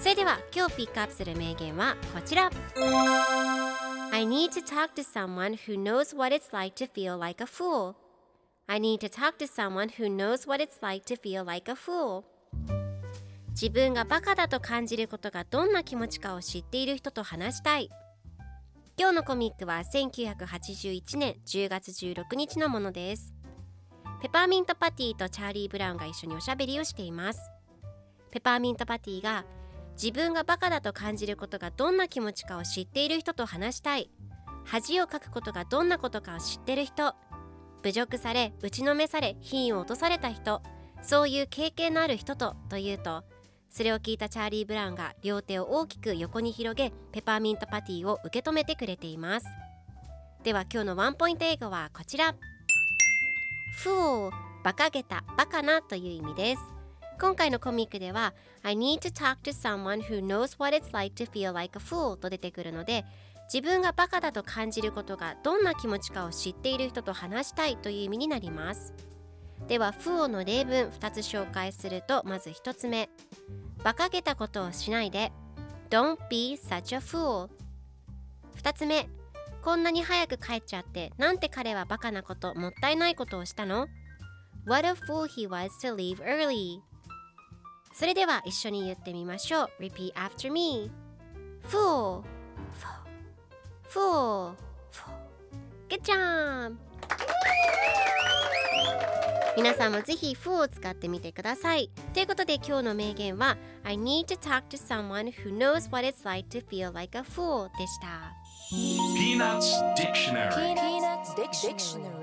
それでは今日ピックアップする名言はこちら。I need to talk to someone who knows what it's like to feel like a fool. I need to talk to someone who knows what it's like to feel like a fool. 自分がバカだと感じることがどんな気持ちかを知っている人と話したい。今日のコミックは1981年10月16日のものです。ペパーミントパティとチャーリー・ブラウンが一緒におしゃべりをしています。ペパーミントパティが自分がバカだと感じることがどんな気持ちかを知っている人と話したい。恥をかくことがどんなことかを知ってる人。侮辱され打ちのめされ品を落とされた人。そういう経験のある人とというとそれを聞いたチャーリー・ブラウンが両手を大きく横に広げペパーミントパティを受け止めてくれています。では今日のワンポイント英語はこちら。Fool バカげたバカなという意味です。今回のコミックでは I need to talk to someone who knows what it's like to feel like a fool と出てくるので自分がバカだと感じることがどんな気持ちかを知っている人と話したいという意味になります。では fool の例文2つ紹介するとまず1つ目。バカげたことをしないで。Don't be such a fool 2つ目。こんなに早く帰っちゃってなんて彼はバカなこともったいないことをしたの？What a fool he was to leave early それでは一緒に言ってみましょう Repeat after me Fool Fool Fool Good job 皆さんもぜひ Fool を使ってみてくださいということで今日の名言は I need to talk to someone who knows what it's like to feel like a fool でした Peanuts Dictionary Peanuts Dictionary